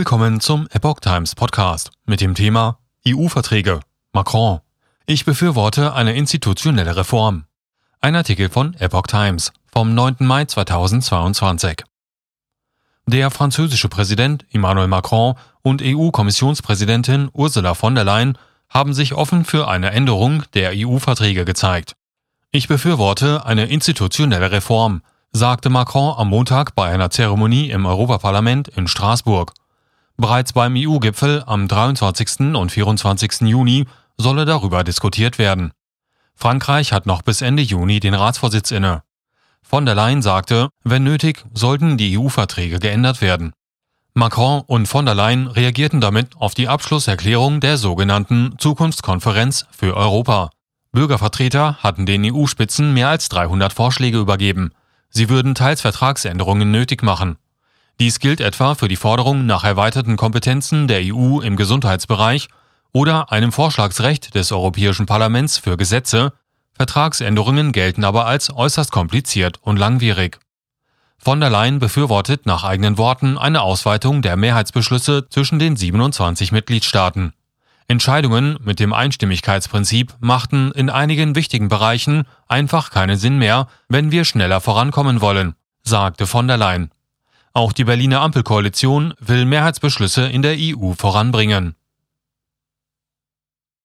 Willkommen zum Epoch Times Podcast mit dem Thema EU-Verträge. Macron. Ich befürworte eine institutionelle Reform. Ein Artikel von Epoch Times vom 9. Mai 2022. Der französische Präsident Emmanuel Macron und EU-Kommissionspräsidentin Ursula von der Leyen haben sich offen für eine Änderung der EU-Verträge gezeigt. Ich befürworte eine institutionelle Reform, sagte Macron am Montag bei einer Zeremonie im Europaparlament in Straßburg. Bereits beim EU-Gipfel am 23. und 24. Juni solle darüber diskutiert werden. Frankreich hat noch bis Ende Juni den Ratsvorsitz inne. Von der Leyen sagte, wenn nötig, sollten die EU-Verträge geändert werden. Macron und von der Leyen reagierten damit auf die Abschlusserklärung der sogenannten Zukunftskonferenz für Europa. Bürgervertreter hatten den EU-Spitzen mehr als 300 Vorschläge übergeben. Sie würden teils Vertragsänderungen nötig machen. Dies gilt etwa für die Forderung nach erweiterten Kompetenzen der EU im Gesundheitsbereich oder einem Vorschlagsrecht des Europäischen Parlaments für Gesetze, Vertragsänderungen gelten aber als äußerst kompliziert und langwierig. Von der Leyen befürwortet nach eigenen Worten eine Ausweitung der Mehrheitsbeschlüsse zwischen den 27 Mitgliedstaaten. Entscheidungen mit dem Einstimmigkeitsprinzip machten in einigen wichtigen Bereichen einfach keinen Sinn mehr, wenn wir schneller vorankommen wollen, sagte von der Leyen. Auch die Berliner Ampelkoalition will Mehrheitsbeschlüsse in der EU voranbringen.